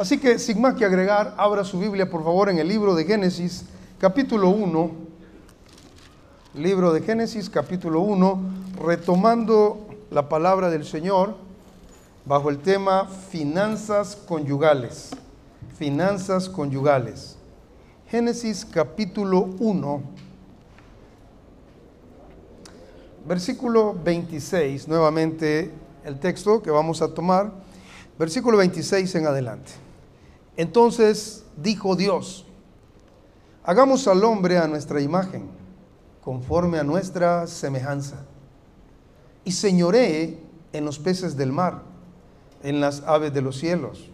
Así que sin más que agregar, abra su Biblia por favor en el libro de Génesis, capítulo 1. Libro de Génesis, capítulo 1, retomando la palabra del Señor bajo el tema finanzas conyugales. Finanzas conyugales. Génesis capítulo 1, versículo 26, nuevamente el texto que vamos a tomar, versículo 26 en adelante. Entonces dijo Dios, hagamos al hombre a nuestra imagen, conforme a nuestra semejanza, y señoree en los peces del mar, en las aves de los cielos,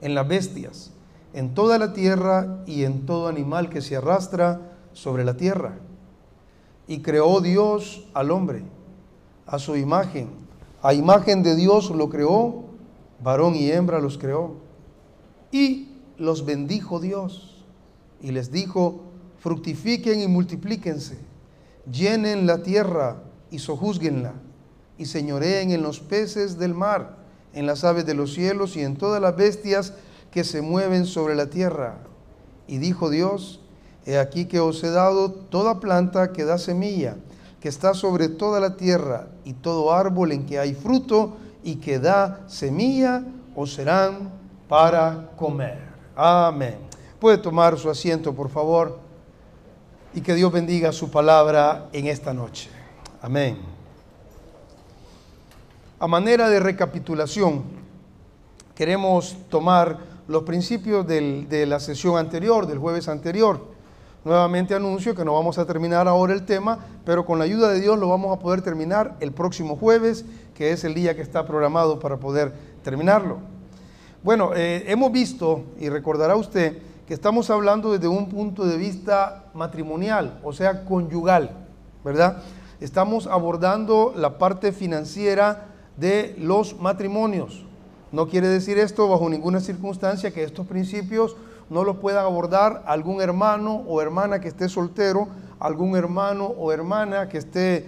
en las bestias, en toda la tierra y en todo animal que se arrastra sobre la tierra. Y creó Dios al hombre a su imagen. A imagen de Dios lo creó, varón y hembra los creó. Y los bendijo Dios y les dijo, fructifiquen y multiplíquense, llenen la tierra y sojuzguenla, y señoreen en los peces del mar, en las aves de los cielos y en todas las bestias que se mueven sobre la tierra. Y dijo Dios, he aquí que os he dado toda planta que da semilla, que está sobre toda la tierra, y todo árbol en que hay fruto y que da semilla, os serán para comer. Amén. Puede tomar su asiento, por favor, y que Dios bendiga su palabra en esta noche. Amén. A manera de recapitulación, queremos tomar los principios de la sesión anterior, del jueves anterior. Nuevamente anuncio que no vamos a terminar ahora el tema, pero con la ayuda de Dios lo vamos a poder terminar el próximo jueves, que es el día que está programado para poder terminarlo. Bueno, eh, hemos visto, y recordará usted, que estamos hablando desde un punto de vista matrimonial, o sea, conyugal, ¿verdad? Estamos abordando la parte financiera de los matrimonios. No quiere decir esto bajo ninguna circunstancia que estos principios no los pueda abordar algún hermano o hermana que esté soltero, algún hermano o hermana que esté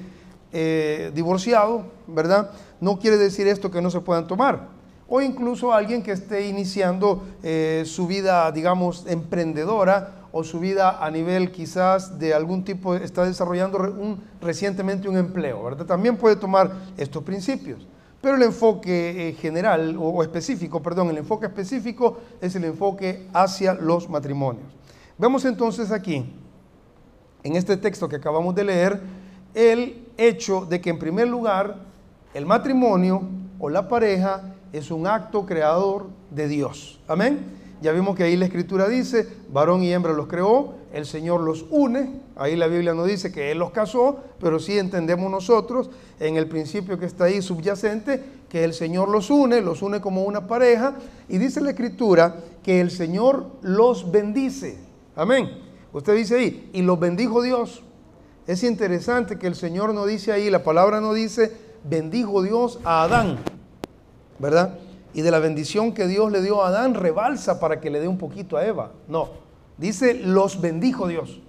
eh, divorciado, ¿verdad? No quiere decir esto que no se puedan tomar o incluso alguien que esté iniciando eh, su vida, digamos, emprendedora o su vida a nivel quizás de algún tipo, está desarrollando un, recientemente un empleo, ¿verdad? También puede tomar estos principios. Pero el enfoque eh, general o, específico, perdón, el enfoque específico es el enfoque hacia los matrimonios. Vemos entonces aquí, en este texto que acabamos de leer, el hecho de que en primer lugar el matrimonio o la pareja es un acto creador de Dios. Amén. Ya vimos que ahí la escritura dice, varón y hembra los creó, el Señor los une. Ahí la Biblia no dice que Él los casó, pero sí entendemos nosotros en el principio que está ahí subyacente, que el Señor los une, los une como una pareja. Y dice la escritura que el Señor los bendice. Amén. Usted dice ahí, y los bendijo Dios. Es interesante que el Señor no dice ahí, la palabra no dice, bendijo Dios a Adán. ¿Verdad? Y de la bendición que Dios le dio a Adán rebalsa para que le dé un poquito a Eva. No, dice los bendijo Dios.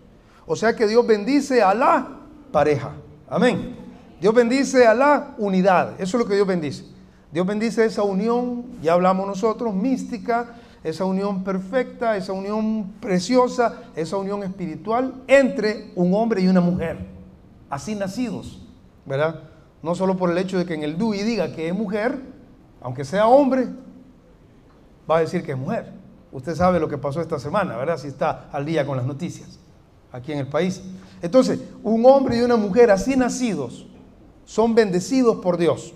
O sea que Dios bendice a la pareja. Amén. Dios bendice a la unidad. Eso es lo que Dios bendice. Dios bendice esa unión, ya hablamos nosotros, mística, esa unión perfecta, esa unión preciosa, esa unión espiritual entre un hombre y una mujer, así nacidos, ¿verdad? No solo por el hecho de que en el DUI diga que es mujer, aunque sea hombre, va a decir que es mujer. Usted sabe lo que pasó esta semana, ¿verdad? Si está al día con las noticias aquí en el país. Entonces, un hombre y una mujer así nacidos son bendecidos por Dios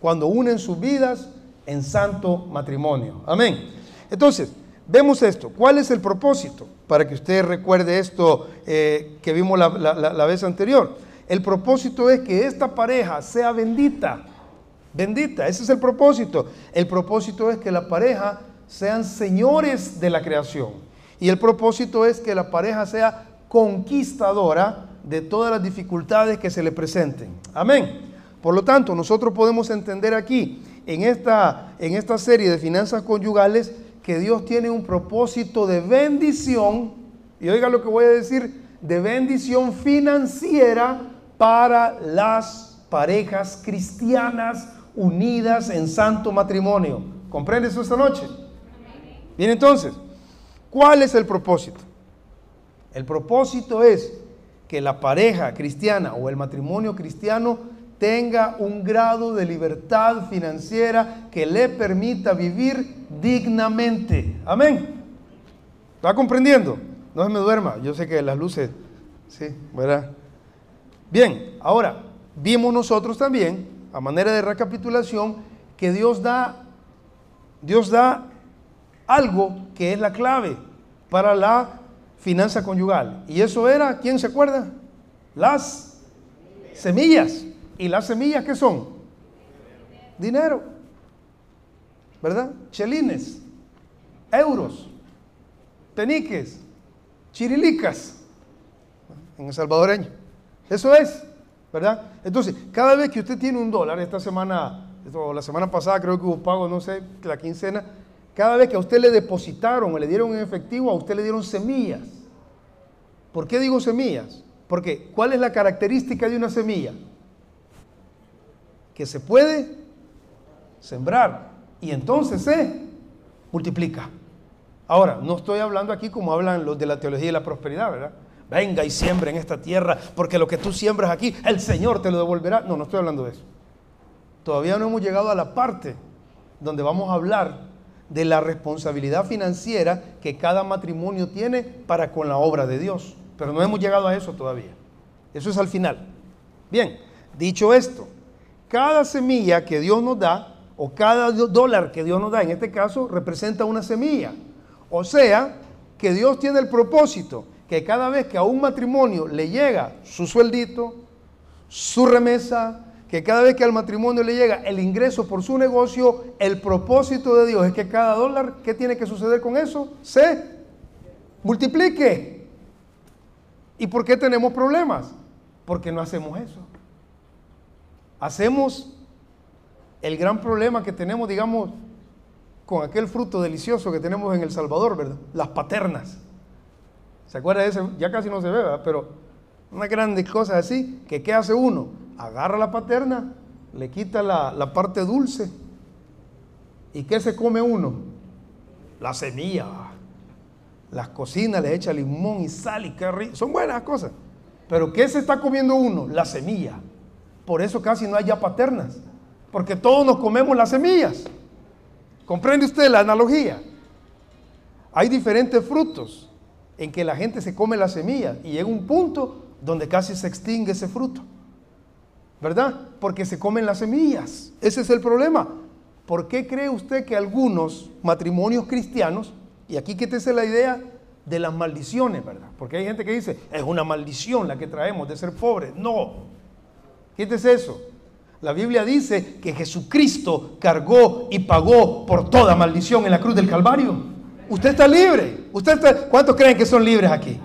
cuando unen sus vidas en santo matrimonio. Amén. Entonces, vemos esto. ¿Cuál es el propósito? Para que usted recuerde esto eh, que vimos la, la vez anterior. El propósito es que esta pareja sea bendita bendita. Ese es el propósito. El propósito es que la pareja sean señores de la creación. Y el propósito es que la pareja sea conquistadora de todas las dificultades que se le presenten. Amén. Por lo tanto, nosotros podemos entender aquí, en esta, en esta serie de finanzas conyugales, que Dios tiene un propósito de bendición, y oiga lo que voy a decir, de bendición financiera para las parejas cristianas unidas en santo matrimonio. ¿Comprende eso esta noche? Bien, entonces, ¿cuál es el propósito? El propósito es que la pareja cristiana o el matrimonio cristiano tenga un grado de libertad financiera que le permita vivir dignamente. Amén. ¿Está comprendiendo? No se me duerma. Yo sé que las luces, sí, ¿verdad? Bien, ahora, vimos nosotros también, a manera de recapitulación, que Dios da, Dios da algo que es la clave para la finanza conyugal. Y eso era, ¿quién se acuerda? Las semillas. ¿Y las semillas qué son? Dinero. ¿Verdad? Chelines, euros, peniques, chirilicas, en el salvadoreño. Eso es, ¿verdad? Entonces, cada vez que usted tiene un dólar, esta semana, la semana pasada creo que hubo pago, no sé, la quincena, cada vez que a usted le depositaron o le dieron en efectivo, a usted le dieron semillas. ¿Por qué digo semillas? Porque ¿cuál es la característica de una semilla? Que se puede sembrar y entonces se multiplica. Ahora, no estoy hablando aquí como hablan los de la teología de la prosperidad, ¿verdad? Venga y siembra en esta tierra, porque lo que tú siembras aquí, el Señor te lo devolverá. No, no estoy hablando de eso. Todavía no hemos llegado a la parte donde vamos a hablar de la responsabilidad financiera que cada matrimonio tiene para con la obra de Dios. Pero no hemos llegado a eso todavía. Eso es al final. Bien, dicho esto, cada semilla que Dios nos da, o cada dólar que Dios nos da, en este caso, representa una semilla. O sea, que Dios tiene el propósito que cada vez que a un matrimonio le llega su sueldito, su remesa, que cada vez que al matrimonio le llega el ingreso por su negocio, el propósito de Dios es que cada dólar, ¿qué tiene que suceder con eso? Se multiplique. ¿Y por qué tenemos problemas? Porque no hacemos eso. Hacemos el gran problema que tenemos, digamos, con aquel fruto delicioso que tenemos en El Salvador, ¿verdad? Las paternas. ¿Se acuerda de eso? Ya casi no se ve, ¿verdad? Pero unas grandes cosas así, que ¿qué hace uno? agarra la paterna, le quita la, parte dulce. ¿Y qué se come uno? La semilla. Las cocinas, le echa limón y sal y qué Son buenas cosas. Pero ¿qué se está comiendo uno? La semilla. Por eso casi no hay ya paternas. Porque todos nos comemos las semillas. ¿Comprende usted la analogía? Hay diferentes frutos en que la gente se come la semilla y llega un punto donde casi se extingue ese fruto. ¿verdad? Porque se comen las semillas. Ese es el problema. ¿Por qué cree usted que algunos matrimonios cristianos, y aquí quítese la idea de las maldiciones, ¿verdad? Porque hay gente que dice, es una maldición la que traemos de ser pobres. No, quítese eso. La Biblia dice que Jesucristo cargó y pagó por toda maldición en la cruz del Calvario. Usted está libre. ¿Usted ¿Cuántos creen que son libres aquí?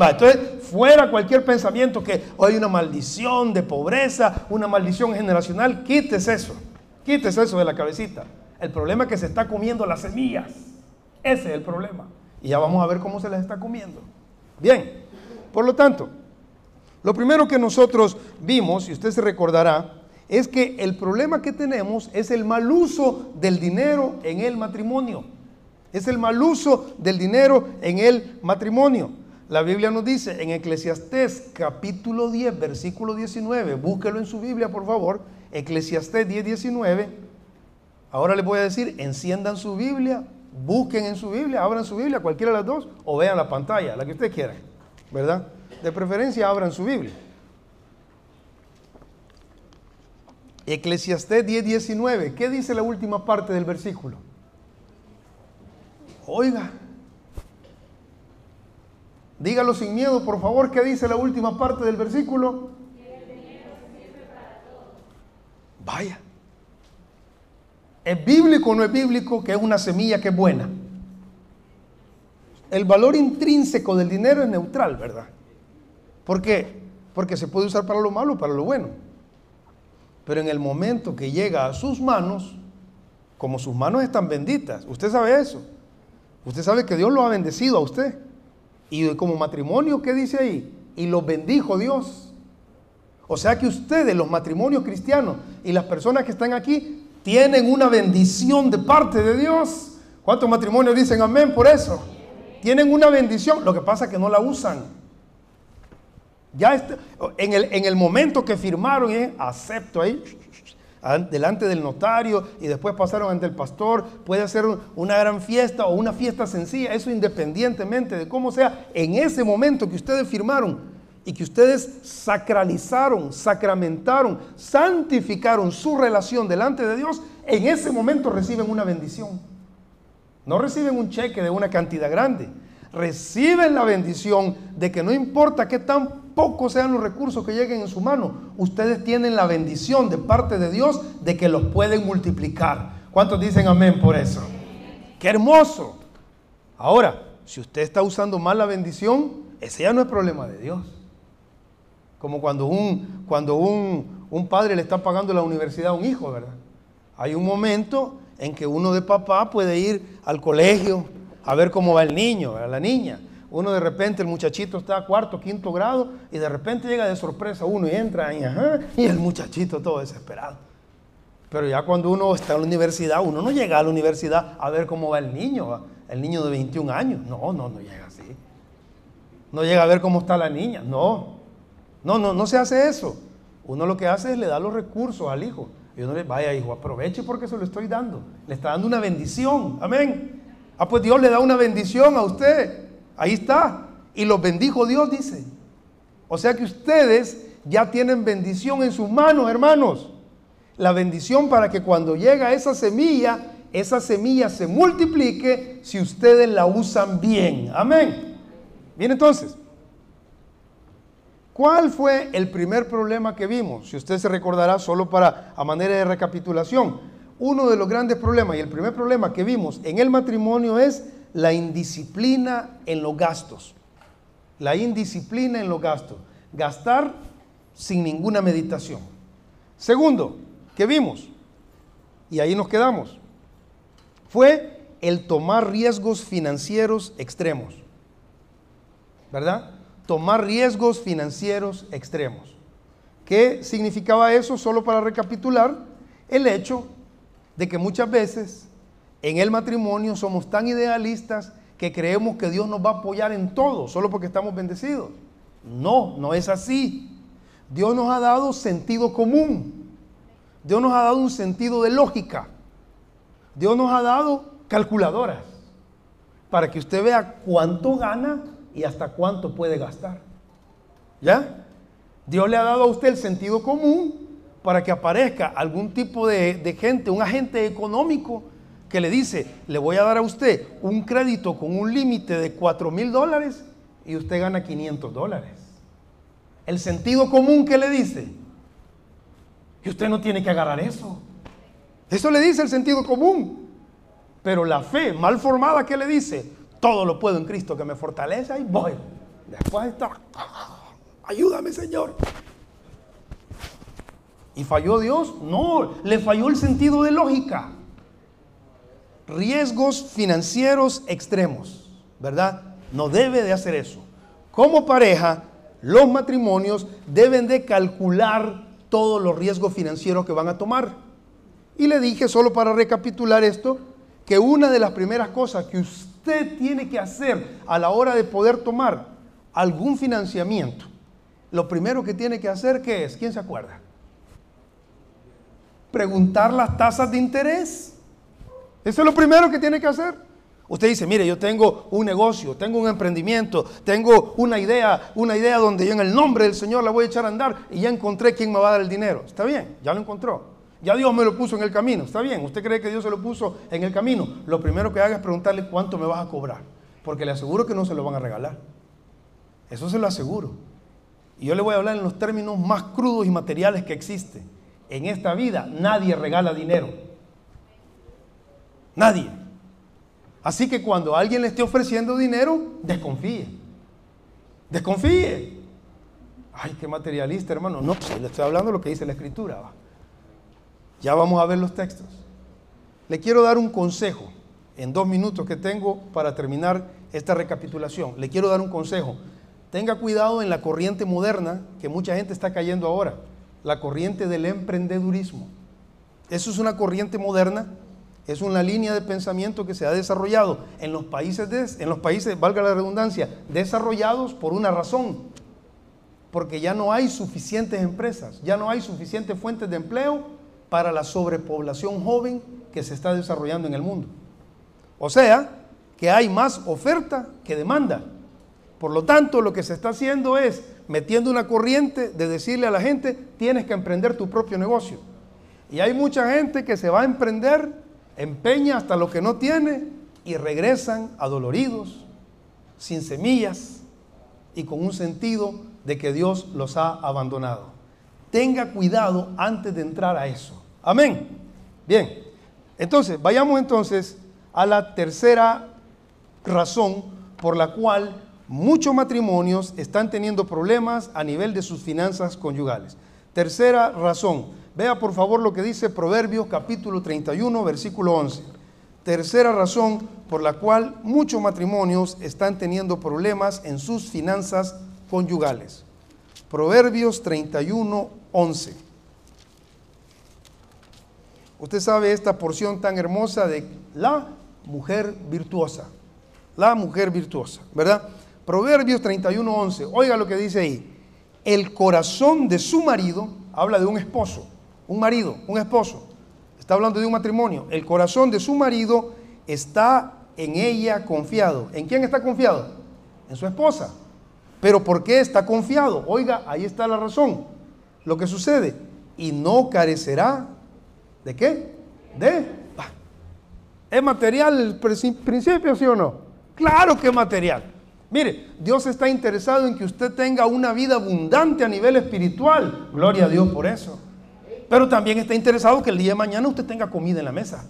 Va, entonces, fuera cualquier pensamiento que hay una maldición de pobreza, una maldición generacional, quítese eso, quítese eso de la cabecita. El problema es que se está comiendo las semillas. Ese es el problema. Y ya vamos a ver cómo se las está comiendo. Bien, por lo tanto, lo primero que nosotros vimos, y usted se recordará, es que el problema que tenemos es el mal uso del dinero en el matrimonio. Es el mal uso del dinero en el matrimonio. La Biblia nos dice en Eclesiastés capítulo 10, versículo 19, búsquelo en su Biblia por favor, Eclesiastés 10, 19. Ahora les voy a decir, enciendan su Biblia, busquen en su Biblia, abran su Biblia, cualquiera de las dos, o vean la pantalla, la que ustedes quieran, ¿verdad? De preferencia abran su Biblia. Eclesiastés 10, 19, ¿qué dice la última parte del versículo? Oiga, Dígalo sin miedo, por favor, ¿qué dice la última parte del versículo? Vaya. ¿Es bíblico o no es bíblico que es una semilla que es buena? El valor intrínseco del dinero es neutral, ¿verdad? ¿Por qué? Porque se puede usar para lo malo o para lo bueno. Pero en el momento que llega a sus manos, como sus manos están benditas, usted sabe eso. Usted sabe que Dios lo ha bendecido a usted. Y como matrimonio, ¿qué dice ahí? Y los bendijo Dios. O sea que ustedes, los matrimonios cristianos y las personas que están aquí, tienen una bendición de parte de Dios. ¿Cuántos matrimonios dicen amén por eso? Tienen una bendición, lo que pasa es que no la usan. Ya en, el, en el momento que firmaron, eh, acepto ahí, delante del notario y después pasaron ante el pastor, puede ser una gran fiesta o una fiesta sencilla, eso independientemente de cómo sea, en ese momento que ustedes firmaron y que ustedes sacralizaron, sacramentaron, santificaron su relación delante de Dios, en ese momento reciben una bendición. No reciben un cheque de una cantidad grande, reciben la bendición de que no importa qué tan pocos sean los recursos que lleguen en su mano, ustedes tienen la bendición de parte de Dios de que los pueden multiplicar. ¿Cuántos dicen amén por eso? ¡Qué hermoso! Ahora, si usted está usando mal la bendición, ese ya no es problema de Dios. Como cuando un, cuando un, un padre le está pagando la universidad a un hijo, ¿verdad? Hay un momento en que uno de papá puede ir al colegio a ver cómo va el niño, a la niña uno de repente, el muchachito está a cuarto, quinto grado, y de repente llega de sorpresa uno y entra y, y el muchachito todo desesperado. Pero ya cuando uno está en la universidad, uno no llega a la universidad a ver cómo va el niño, el niño de 21 años. No, no, no llega así. No llega a ver cómo está la niña. No, no, no, no se hace eso. Uno lo que hace es le da los recursos al hijo. Y uno le vaya, hijo, aproveche porque se lo estoy dando. Le está dando una bendición. Amén. Ah, pues Dios le da una bendición a usted. Ahí está. Y los bendijo Dios, dice. O sea que ustedes ya tienen bendición en sus manos, hermanos. La bendición para que cuando llega esa semilla, esa semilla se multiplique si ustedes la usan bien. Amén. Bien, entonces, ¿cuál fue el primer problema que vimos? Si usted se recordará, solo para a manera de recapitulación, uno de los grandes problemas y el primer problema que vimos en el matrimonio es la indisciplina en los gastos. La indisciplina en los gastos. Gastar sin ninguna meditación. Segundo, ¿qué vimos? Y ahí nos quedamos. Fue el tomar riesgos financieros extremos. ¿Verdad? Tomar riesgos financieros extremos. ¿Qué significaba eso? Solo para recapitular, el hecho de que muchas veces en el matrimonio somos tan idealistas que creemos que Dios nos va a apoyar en todo, solo porque estamos bendecidos. No, no es así. Dios nos ha dado sentido común. Dios nos ha dado un sentido de lógica. Dios nos ha dado calculadoras para que usted vea cuánto gana y hasta cuánto puede gastar. ¿Ya? Dios le ha dado a usted el sentido común para que aparezca algún tipo de, de gente, un agente económico que le dice, le voy a dar a usted un crédito con un límite de 4 mil dólares y usted gana 500 dólares. El sentido común que le dice, y usted no tiene que agarrar eso. Eso le dice el sentido común. Pero la fe mal formada que le dice, todo lo puedo en Cristo que me fortalece, y voy. Después está, ayúdame Señor. ¿Y falló Dios? No, le falló el sentido de lógica riesgos financieros extremos, ¿verdad? No debe de hacer eso. Como pareja, los matrimonios deben de calcular todos los riesgos financieros que van a tomar. Y le dije, solo para recapitular esto, que una de las primeras cosas que usted tiene que hacer a la hora de poder tomar algún financiamiento, lo primero que tiene que hacer, ¿qué es? ¿Quién se acuerda? Preguntar las tasas de interés. Eso es lo primero que tiene que hacer. Usted dice, mire, yo tengo un negocio, tengo un emprendimiento, tengo una idea, una idea donde yo en el nombre del Señor la voy a echar a andar y ya encontré quién me va a dar el dinero. Está bien, ya lo encontró. Ya Dios me lo puso en el camino. Está bien, usted cree que Dios se lo puso en el camino. Lo primero que haga es preguntarle cuánto me vas a cobrar. Porque le aseguro que no se lo van a regalar. Eso se lo aseguro. Y yo le voy a hablar en los términos más crudos y materiales que existen. En esta vida nadie regala dinero. Nadie. Así que cuando alguien le esté ofreciendo dinero, desconfíe. Desconfíe. Ay, qué materialista, hermano. No, pues le estoy hablando de lo que dice la escritura. Ya vamos a ver los textos. Le quiero dar un consejo en dos minutos que tengo para terminar esta recapitulación. Le quiero dar un consejo. Tenga cuidado en la corriente moderna que mucha gente está cayendo ahora, la corriente del emprendedurismo. Eso es una corriente moderna Es una línea de pensamiento que se ha desarrollado en los países, en los países, valga la redundancia, desarrollados por una razón. Porque ya no hay suficientes empresas, ya no hay suficientes fuentes de empleo para la sobrepoblación joven que se está desarrollando en el mundo. O sea, que hay más oferta que demanda. Por lo tanto, lo que se está haciendo es metiendo una corriente de decirle a la gente, tienes que emprender tu propio negocio. Y hay mucha gente que se va a emprender, empeña hasta lo que no tiene y regresan adoloridos, sin semillas y con un sentido de que Dios los ha abandonado. Tenga cuidado antes de entrar a eso. Amén. Bien, entonces, vayamos entonces a la tercera razón por la cual muchos matrimonios están teniendo problemas a nivel de sus finanzas conyugales. Tercera razón, vea por favor lo que dice Proverbios capítulo 31, versículo 11. Tercera razón por la cual muchos matrimonios están teniendo problemas en sus finanzas conyugales. Proverbios 31, 11. Usted sabe esta porción tan hermosa de la mujer virtuosa. La mujer virtuosa, ¿verdad? Proverbios 31, 11. Oiga lo que dice ahí. El corazón de su marido, habla de un esposo, un marido, un esposo. Está hablando de un matrimonio. El corazón de su marido está en ella confiado. ¿En quién está confiado? En su esposa. Pero ¿por qué está confiado? Oiga, ahí está la razón. Lo que sucede. Y no carecerá de qué? De... ¿Es material el principio, sí o no? Claro que es material. Mire, Dios está interesado en que usted tenga una vida abundante a nivel espiritual. Gloria a Dios por eso. Pero también está interesado que el día de mañana usted tenga comida en la mesa.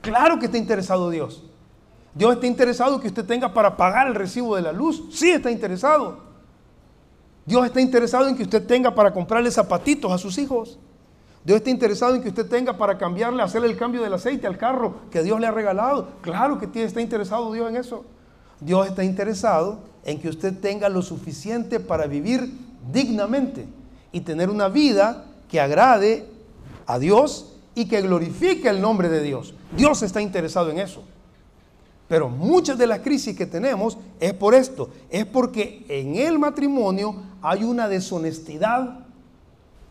Claro que está interesado Dios. Dios está interesado que usted tenga para pagar el recibo de la luz. Sí está interesado. Dios está interesado en que usted tenga para comprarle zapatitos a sus hijos. Dios está interesado en que usted tenga para cambiarle, hacerle el cambio del aceite al carro que Dios le ha regalado. Claro que está interesado Dios en eso. Dios está interesado en que usted tenga lo suficiente para vivir dignamente y tener una vida que agrade a Dios y que glorifique el nombre de Dios. Dios está interesado en eso. Pero muchas de las crisis que tenemos es por esto, es porque en el matrimonio hay una deshonestidad,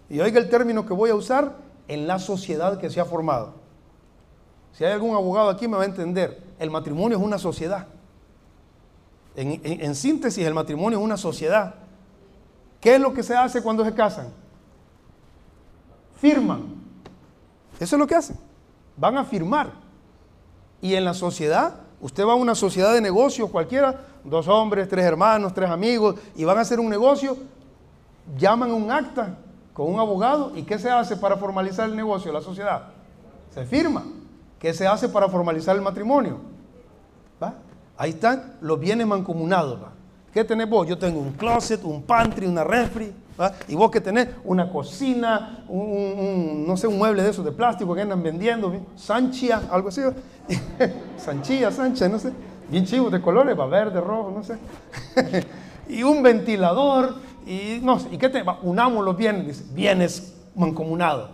y oiga el término que voy a usar, en la sociedad que se ha formado. Si hay algún abogado aquí me va a entender, el matrimonio es una sociedad. En, síntesis, el matrimonio es una sociedad. ¿Qué es lo que se hace cuando se casan? Firman. Eso es lo que hacen. Van a firmar. Y en la sociedad, usted va a una sociedad de negocios cualquiera, dos hombres, tres hermanos, tres amigos, y van a hacer un negocio, llaman un acta con un abogado, ¿y qué se hace para formalizar el negocio, la sociedad? Se firma. ¿Qué se hace para formalizar el matrimonio? ¿Va? Ahí están los bienes mancomunados. ¿Qué tenés vos? Yo tengo un closet, un pantry, una refri. Y vos que tenés una cocina, un, no sé, un mueble de esos de plástico que andan vendiendo, sanchia, algo así. Sanchilla, sancha, no sé. Bien chivos de colores, va verde, rojo, no sé. y un ventilador, y no sé. ¿Y qué tenés? Unamos los bienes, dice, bienes mancomunados.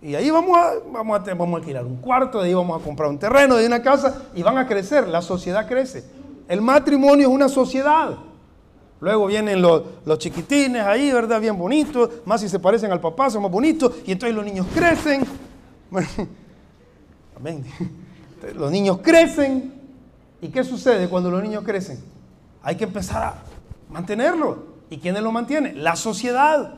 Y ahí vamos a, vamos, a, vamos a alquilar un cuarto, de ahí vamos a comprar un terreno, de una casa y van a crecer, la sociedad crece. El matrimonio es una sociedad. Luego vienen los, los, chiquitines ahí, ¿verdad? Bien bonitos, más si se parecen al papá, son más bonitos, y entonces los niños crecen. Amén. Los niños crecen. ¿Y qué sucede cuando los niños crecen? Hay que empezar a mantenerlo. ¿Y quiénes lo mantienen? La sociedad.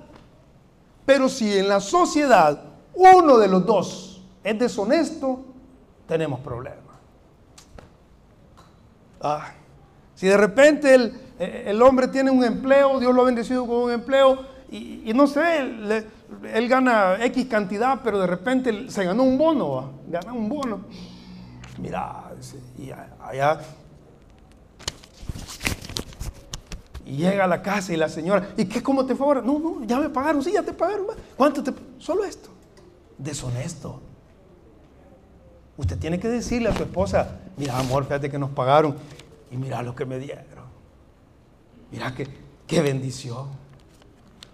Pero si en la sociedad uno de los dos es deshonesto, tenemos problemas. Ah, si de repente el, hombre tiene un empleo, Dios lo ha bendecido con un empleo, y, no sé, él gana X cantidad, pero de repente se ganó un bono, gana un bono. Mira, y allá Y llega a la casa y la señora, ¿y qué? ¿Cómo te fue? No, no, ya me pagaron, sí, ya te pagaron. ¿Cuánto te Solo esto deshonesto. Usted tiene que decirle a su esposa, mira amor, fíjate que nos pagaron y mira lo que me dieron. Mira que, qué bendición.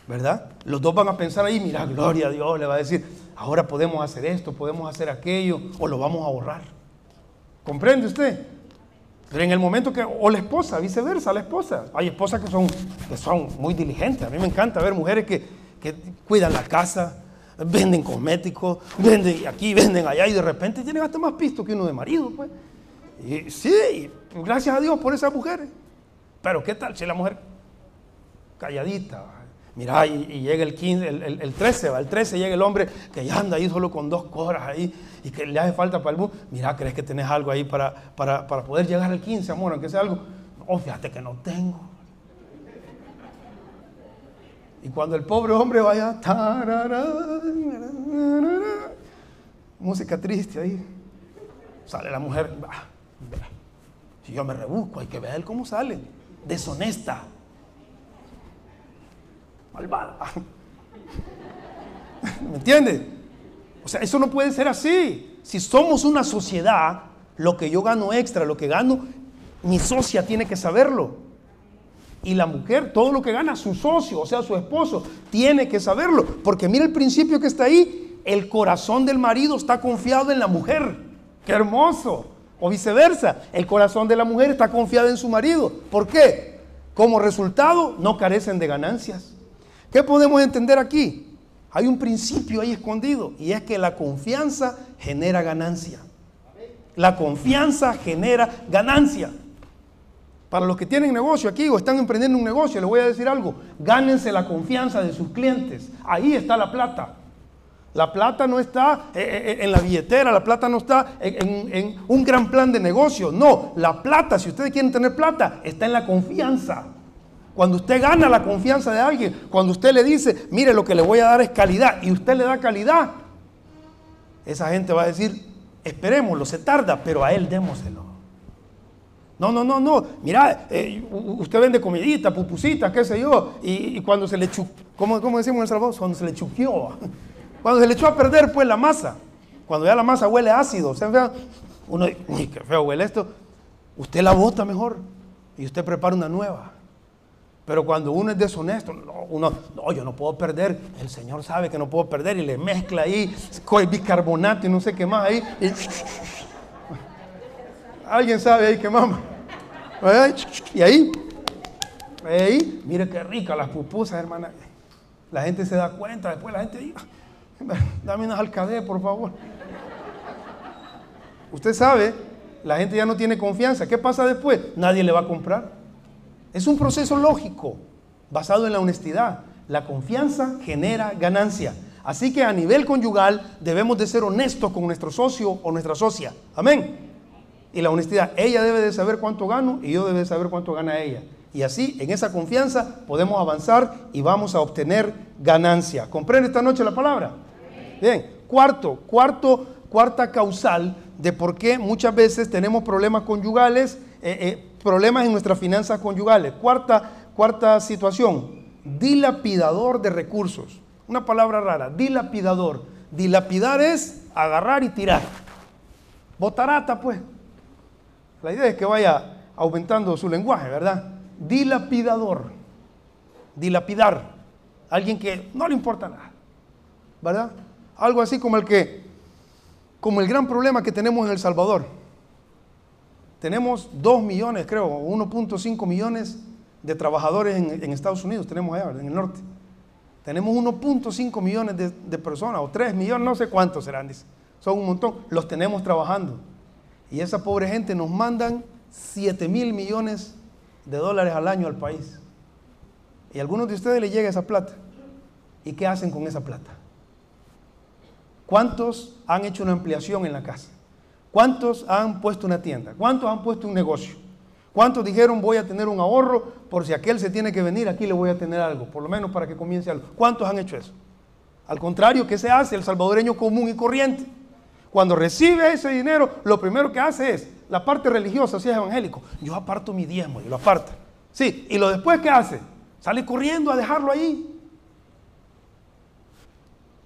¿Verdad? Los dos van a pensar ahí, mira, gloria a Dios, le va a decir, ahora podemos hacer esto, podemos hacer aquello, o lo vamos a ahorrar. ¿Comprende usted? Pero en el momento que, o la esposa, viceversa, la esposa. Hay esposas que son, que son muy diligentes. A mí me encanta ver mujeres que, que cuidan la casa, venden cosméticos, venden aquí, venden allá, y de repente tienen hasta más pisto que uno de marido, pues. Y sí, gracias a Dios por esas mujeres. Pero ¿qué tal si la mujer calladita? Mira, y, llega el, 15, el, 13, va, el 13 llega el hombre que ya anda ahí solo con dos coras ahí y que le hace falta para el bus. Mira, ¿crees que tenés algo ahí para, para, para poder llegar al 15, amor? Aunque sea algo. Oh, fíjate que no tengo. Y cuando el pobre hombre vaya, música triste ahí, sale la mujer, si yo me rebusco, hay que ver cómo sale, deshonesta, malvada. ¿Me entiendes? O sea, eso no puede ser así. Si somos una sociedad, lo que yo gano extra, lo que gano, mi socia tiene que saberlo. Y la mujer, todo lo que gana su socio, o sea, su esposo, tiene que saberlo. Porque mira el principio que está ahí. El corazón del marido está confiado en la mujer. ¡Qué hermoso! O viceversa, el corazón de la mujer está confiado en su marido. ¿Por qué? Como resultado, no carecen de ganancias. ¿Qué podemos entender aquí? Hay un principio ahí escondido y es que la confianza genera ganancia. La confianza genera ganancia. Para los que tienen negocio aquí o están emprendiendo un negocio, les voy a decir algo. Gánense la confianza de sus clientes. Ahí está la plata. La plata no está eh, eh, eh, en la billetera, la plata no está en, un gran plan de negocio. No, la plata, si ustedes quieren tener plata, está en la confianza. Cuando usted gana la confianza de alguien, cuando usted le dice, mire, lo que le voy a dar es calidad, y usted le da calidad, esa gente va a decir, esperémoslo, se tarda, pero a él démoselo. No, no, no, no. Mira, usted vende comidita, pupusitas, qué sé yo. Y, cuando se le chupió, ¿cómo, decimos en El Salvador? Cuando se le chupió. Cuando se le echó a perder, pues la masa. Cuando ya la masa huele ácido. uno dice, uy, qué feo huele esto. Usted la bota mejor y usted prepara una nueva. Pero cuando uno es deshonesto, uno, no, yo no puedo perder. El Señor sabe que no puedo perder y le mezcla ahí bicarbonato y no sé qué más ahí. Alguien sabe ahí qué mama. Y ahí, ahí, mire qué rica las pupusas, hermana. La gente se da cuenta, después la gente dice, dame unas alcadé, por favor. Usted sabe, la gente ya no tiene confianza. ¿Qué pasa después? Nadie le va a comprar. Es un proceso lógico, basado en la honestidad. La confianza genera ganancia. Así que a nivel conyugal debemos de ser honestos con nuestro socio o nuestra socia. Amén y la honestidad. Ella debe de saber cuánto gano y yo debe de saber cuánto gana ella. Y así, en esa confianza, podemos avanzar y vamos a obtener ganancia. ¿Comprende esta noche la palabra? Bien. Cuarto, cuarto, cuarta causal de por qué muchas veces tenemos problemas conyugales, eh, eh, problemas en nuestras finanzas conyugales. Cuarta, cuarta situación, dilapidador de recursos. Una palabra rara, dilapidador. Dilapidar es agarrar y tirar. Botarata, pues. La idea es que vaya aumentando su lenguaje, ¿verdad? Dilapidador. Dilapidar. Alguien que no le importa nada. ¿Verdad? Algo así como el que, como el gran problema que tenemos en El Salvador. Tenemos 2 millones, creo, 1.5 millones de trabajadores en, Estados Unidos, tenemos allá, en el norte. Tenemos 1.5 millones de, personas, o 3 millones, no sé cuántos serán, dice. Son un montón. Los tenemos trabajando. Y esa pobre gente nos mandan 7 mil millones de dólares al año al país. Y a algunos de ustedes les llega esa plata. ¿Y qué hacen con esa plata? ¿Cuántos han hecho una ampliación en la casa? ¿Cuántos han puesto una tienda? ¿Cuántos han puesto un negocio? ¿Cuántos dijeron voy a tener un ahorro por si aquel se tiene que venir, aquí le voy a tener algo, por lo menos para que comience algo? ¿Cuántos han hecho eso? Al contrario, ¿qué se hace? El salvadoreño común y corriente cuando recibe ese dinero, lo primero que hace es, la parte religiosa, si es evangélico, yo aparto mi diezmo y lo aparta. Sí, y lo después, ¿qué hace? Sale corriendo a dejarlo ahí.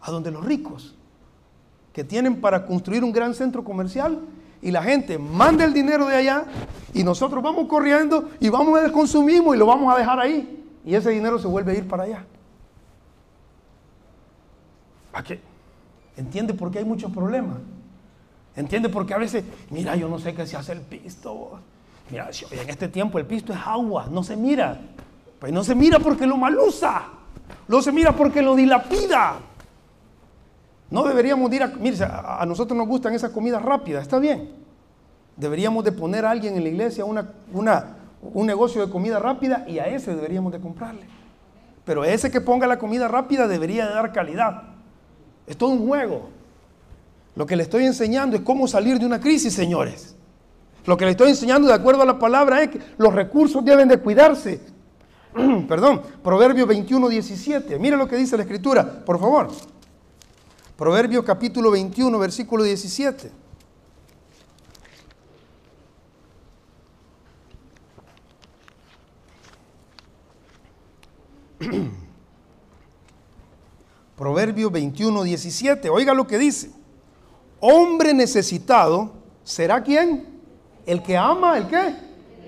A donde los ricos, que tienen para construir un gran centro comercial, y la gente manda el dinero de allá, y nosotros vamos corriendo y vamos a consumimos y lo vamos a dejar ahí. Y ese dinero se vuelve a ir para allá. ¿Para qué? ¿Entiende por qué hay muchos problemas? ¿Entiende por qué a veces, mira, yo no sé qué se hace el pisto? Mira, en este tiempo el pisto es agua, no se mira. Pues no se mira porque lo malusa. No se mira porque lo dilapida. No deberíamos ir a... Mire, a nosotros nos gustan esas comidas rápidas, está bien. Deberíamos de poner a alguien en la iglesia una, un negocio de comida rápida y a ese deberíamos de comprarle. Pero ese que ponga la comida rápida debería de dar calidad. Es todo un juego. Lo que le estoy enseñando es cómo salir de una crisis, señores. Lo que le estoy enseñando de acuerdo a la palabra es que los recursos deben de cuidarse. Perdón, Proverbio 21, 17. Mire lo que dice la escritura, por favor. Proverbio capítulo 21, versículo 17. Proverbio 21, 17. Oiga lo que dice. Hombre necesitado será quién? El que ama, ¿el qué?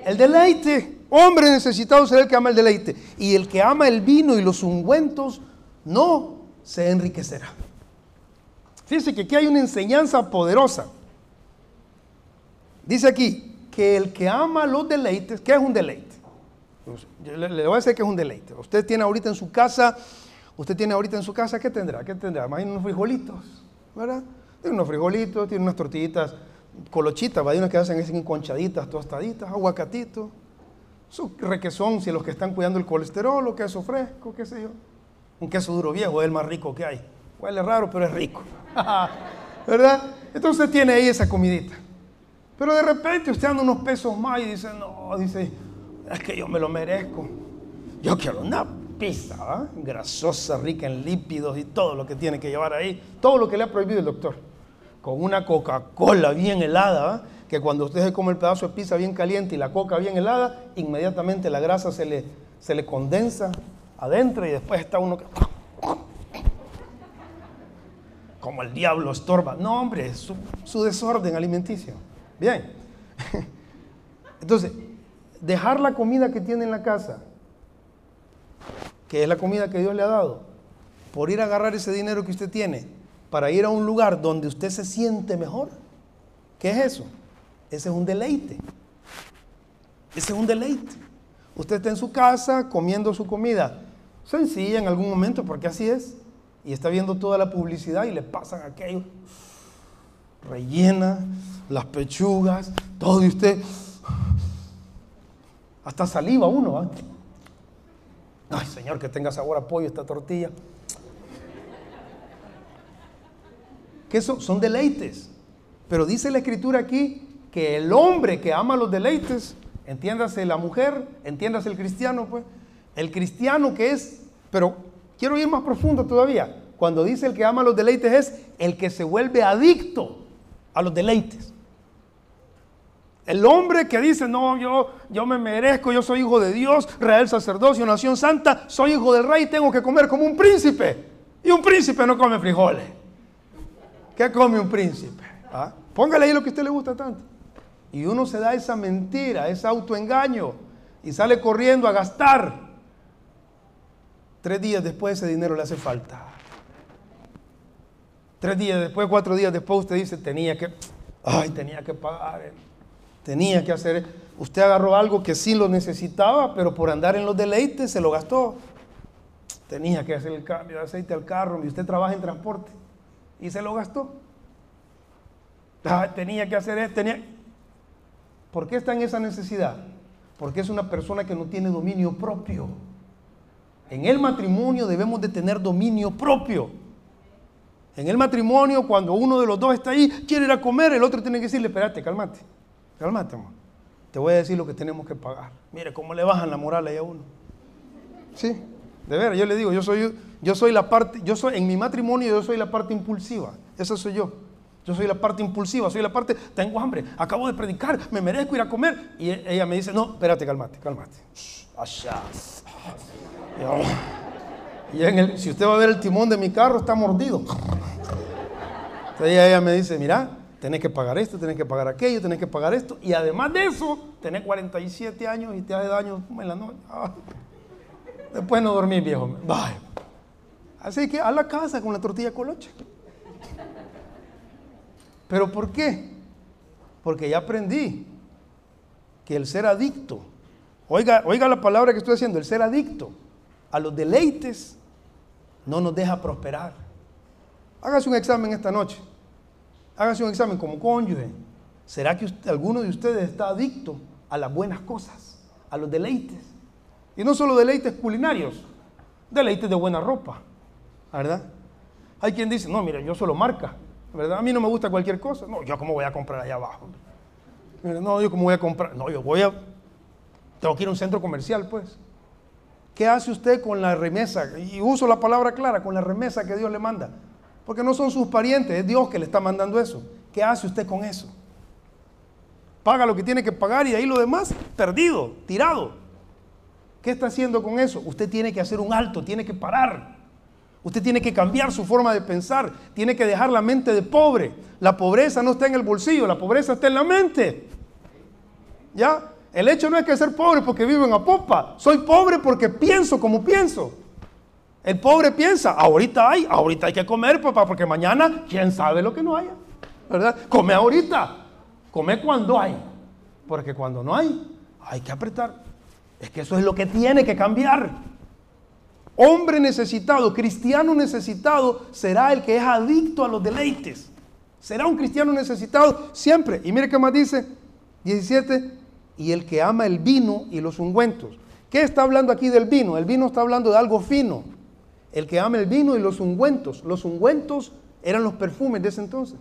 El deleite. Hombre necesitado será el que ama el deleite. Y el que ama el vino y los ungüentos no se enriquecerá. Fíjense que aquí hay una enseñanza poderosa. Dice aquí que el que ama los deleites, ¿qué es un deleite? le, le voy a decir que es un deleite. Usted tiene ahorita en su casa Usted tiene ahorita en su casa, ¿qué tendrá? ¿Qué tendrá? Más unos frijolitos, ¿verdad? Tiene unos frijolitos, tiene unas tortillitas colochitas, Hay unas que hacen así conchaditas, tostaditas, aguacatitos. Su requesón, si los que están cuidando el colesterol, queso fresco, qué sé yo. Un queso duro viejo es el más rico que hay. Huele raro, pero es rico. ¿Verdad? Entonces tiene ahí esa comidita. Pero de repente usted anda unos pesos más y dice, no, dice, es que yo me lo merezco. Yo quiero una pizza, ¿ah? grasosa, rica en lípidos y todo lo que tiene que llevar ahí, todo lo que le ha prohibido el doctor, con una Coca-Cola bien helada, ¿ah? que cuando usted se come el pedazo de pizza bien caliente y la coca bien helada, inmediatamente la grasa se le, se le condensa adentro y después está uno que... Como el diablo estorba. No, hombre, su, su desorden alimenticio. Bien. Entonces, dejar la comida que tiene en la casa que es la comida que Dios le ha dado, por ir a agarrar ese dinero que usted tiene para ir a un lugar donde usted se siente mejor. ¿Qué es eso? Ese es un deleite. Ese es un deleite. Usted está en su casa comiendo su comida sencilla en algún momento, porque así es, y está viendo toda la publicidad y le pasan aquello, rellena las pechugas, todo y usted, hasta saliva uno, ¿va? Ay, Señor, que tenga sabor a pollo esta tortilla. Que eso son deleites. Pero dice la escritura aquí que el hombre que ama los deleites, entiéndase la mujer, entiéndase el cristiano, pues, el cristiano que es, pero quiero ir más profundo todavía. Cuando dice el que ama los deleites es el que se vuelve adicto a los deleites. El hombre que dice, no, yo, yo me merezco, yo soy hijo de Dios, real sacerdocio, nación santa, soy hijo del rey, tengo que comer como un príncipe. Y un príncipe no come frijoles. ¿Qué come un príncipe? ¿Ah? Póngale ahí lo que a usted le gusta tanto. Y uno se da esa mentira, ese autoengaño, y sale corriendo a gastar. Tres días después ese dinero le hace falta. Tres días después, cuatro días después usted dice, tenía que, ay, tenía que pagar tenía que hacer. Usted agarró algo que sí lo necesitaba, pero por andar en los deleites se lo gastó. Tenía que hacer el cambio de aceite al carro y usted trabaja en transporte y se lo gastó. Tenía que hacer esto, tenía... ¿Por qué está en esa necesidad? Porque es una persona que no tiene dominio propio. En el matrimonio debemos de tener dominio propio. En el matrimonio, cuando uno de los dos está ahí, quiere ir a comer, el otro tiene que decirle, espérate, cálmate. Cálmate, amor. Te voy a decir lo que tenemos que pagar. Mire cómo le bajan la moral ahí a uno. Sí, de ver, yo le digo, yo soy, yo soy la parte, yo soy, en mi matrimonio yo soy la parte impulsiva. Eso soy yo. Yo soy la parte impulsiva, soy la parte, tengo hambre, acabo de predicar, me merezco ir a comer. Y ella me dice, no, espérate, cálmate, cálmate. Allá. Si usted va a ver el timón de mi carro, está mordido. Entonces ella me dice, mira, tenés que pagar esto, tenés que pagar aquello, tenés que pagar esto. Y además de eso, tenés 47 años y te hace daño en la noche. Ah. Después no dormir, viejo. Así que a la casa con la tortilla coloche. ¿Pero por qué? Porque ya aprendí que el ser adicto, oiga, oiga la palabra que estoy haciendo, el ser adicto a los deleites no nos deja prosperar. Hágase un examen esta noche. Hágase un examen como cónyuge. ¿Será que alguno de ustedes está adicto a las buenas cosas, a los deleites? Y no solo deleites culinarios, deleites de buena ropa, ¿verdad? Hay quien dice, no, mira, yo solo marca, ¿verdad? A mí no me gusta cualquier cosa. No, yo cómo voy a comprar allá abajo. No, yo cómo voy a comprar. No, yo voy a. Tengo que ir a un centro comercial, pues. ¿Qué hace usted con la remesa? Y uso la palabra clara, con la remesa que Dios le manda. Porque no son sus parientes, es Dios que le está mandando eso. ¿Qué hace usted con eso? Paga lo que tiene que pagar y ahí lo demás, perdido, tirado. ¿Qué está haciendo con eso? Usted tiene que hacer un alto, tiene que parar. Usted tiene que cambiar su forma de pensar, tiene que dejar la mente de pobre. La pobreza no está en el bolsillo, la pobreza está en la mente. ¿Ya? El hecho no es que ser pobre porque vivo en Apopa. Soy pobre porque pienso como pienso. El pobre piensa, ahorita hay, ahorita hay que comer, papá, porque mañana, quién sabe lo que no haya. ¿Verdad? Come ahorita, come cuando hay. Porque cuando no hay, hay que apretar. Es que eso es lo que tiene que cambiar. Hombre necesitado, cristiano necesitado, será el que es adicto a los deleites. Será un cristiano necesitado siempre. Y mire qué más dice, 17, y el que ama el vino y los ungüentos. ¿Qué está hablando aquí del vino? El vino está hablando de algo fino. El que ama el vino y los ungüentos. Los ungüentos eran los perfumes de ese entonces.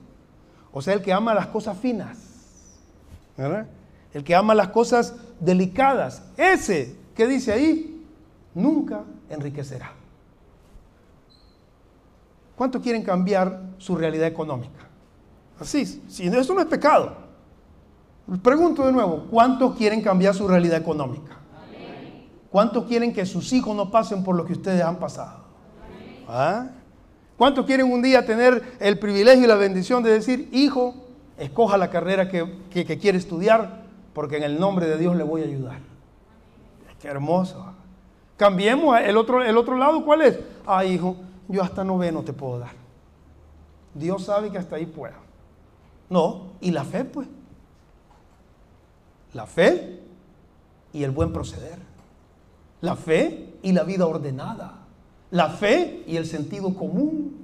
O sea, el que ama las cosas finas. El que ama las cosas delicadas. Ese que dice ahí, nunca enriquecerá. ¿Cuánto quieren cambiar su realidad económica? Así, si eso no es pecado. Pregunto de nuevo, ¿cuántos quieren cambiar su realidad económica? ¿Cuántos quieren que sus hijos no pasen por lo que ustedes han pasado? ¿Ah? ¿Cuántos quieren un día tener el privilegio y la bendición de decir, hijo, escoja la carrera que, que quiere estudiar, porque en el nombre de Dios le voy a ayudar? Qué hermoso. Cambiemos el otro, el otro lado, ¿cuál es? Ah, hijo, yo hasta noveno te puedo dar. Dios sabe que hasta ahí puedo. No, y la fe, pues la fe y el buen proceder. La fe y la vida ordenada. La fe y el sentido común.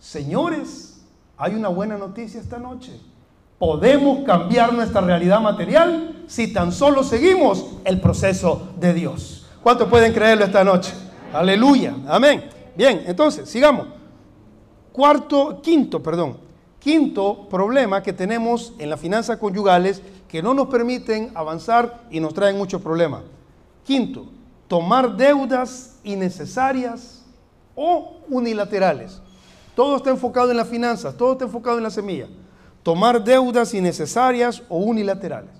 Señores, hay una buena noticia esta noche. Podemos cambiar nuestra realidad material si tan solo seguimos el proceso de Dios. ¿Cuántos pueden creerlo esta noche? Aleluya. Amén. Bien, entonces, sigamos. Cuarto, quinto, perdón. Quinto problema que tenemos en las finanzas conyugales que no nos permiten avanzar y nos traen muchos problemas. Quinto, tomar deudas innecesarias o unilaterales. Todo está enfocado en las finanzas, todo está enfocado en la semilla. Tomar deudas innecesarias o unilaterales.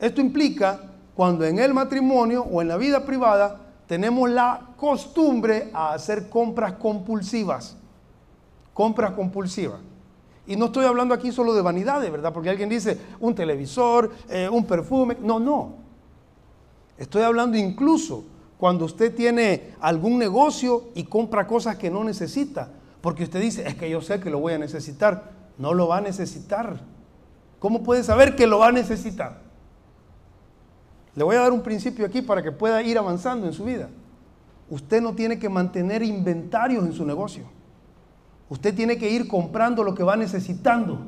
Esto implica cuando en el matrimonio o en la vida privada tenemos la costumbre a hacer compras compulsivas. Compras compulsivas. Y no estoy hablando aquí solo de vanidades, ¿verdad? Porque alguien dice un televisor, eh, un perfume. No, no. Estoy hablando incluso cuando usted tiene algún negocio y compra cosas que no necesita. Porque usted dice, es que yo sé que lo voy a necesitar. No lo va a necesitar. ¿Cómo puede saber que lo va a necesitar? Le voy a dar un principio aquí para que pueda ir avanzando en su vida. Usted no tiene que mantener inventarios en su negocio. Usted tiene que ir comprando lo que va necesitando.